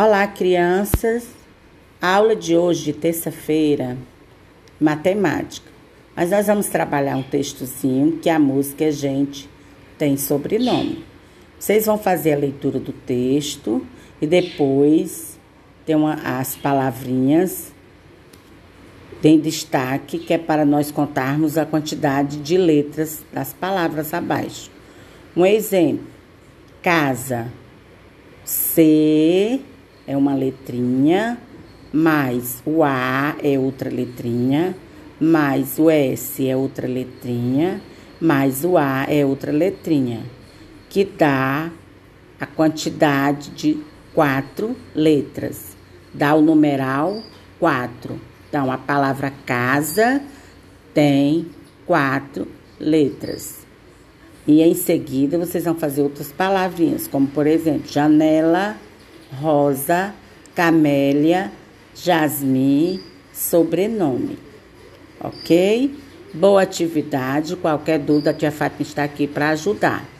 Olá, crianças. A aula de hoje, de terça-feira, matemática. Mas nós vamos trabalhar um textozinho que a música Gente tem sobrenome. Vocês vão fazer a leitura do texto e depois tem uma, as palavrinhas tem destaque, que é para nós contarmos a quantidade de letras das palavras abaixo. Um exemplo: casa. C é uma letrinha, mais o A é outra letrinha, mais o S é outra letrinha, mais o A é outra letrinha, que dá a quantidade de quatro letras. Dá o numeral quatro. Então, a palavra casa tem quatro letras. E em seguida vocês vão fazer outras palavrinhas, como por exemplo, janela, rosa, camélia, jasmim, sobrenome. Ok? Boa atividade. Qualquer dúvida, a tia Fátima está aqui para ajudar.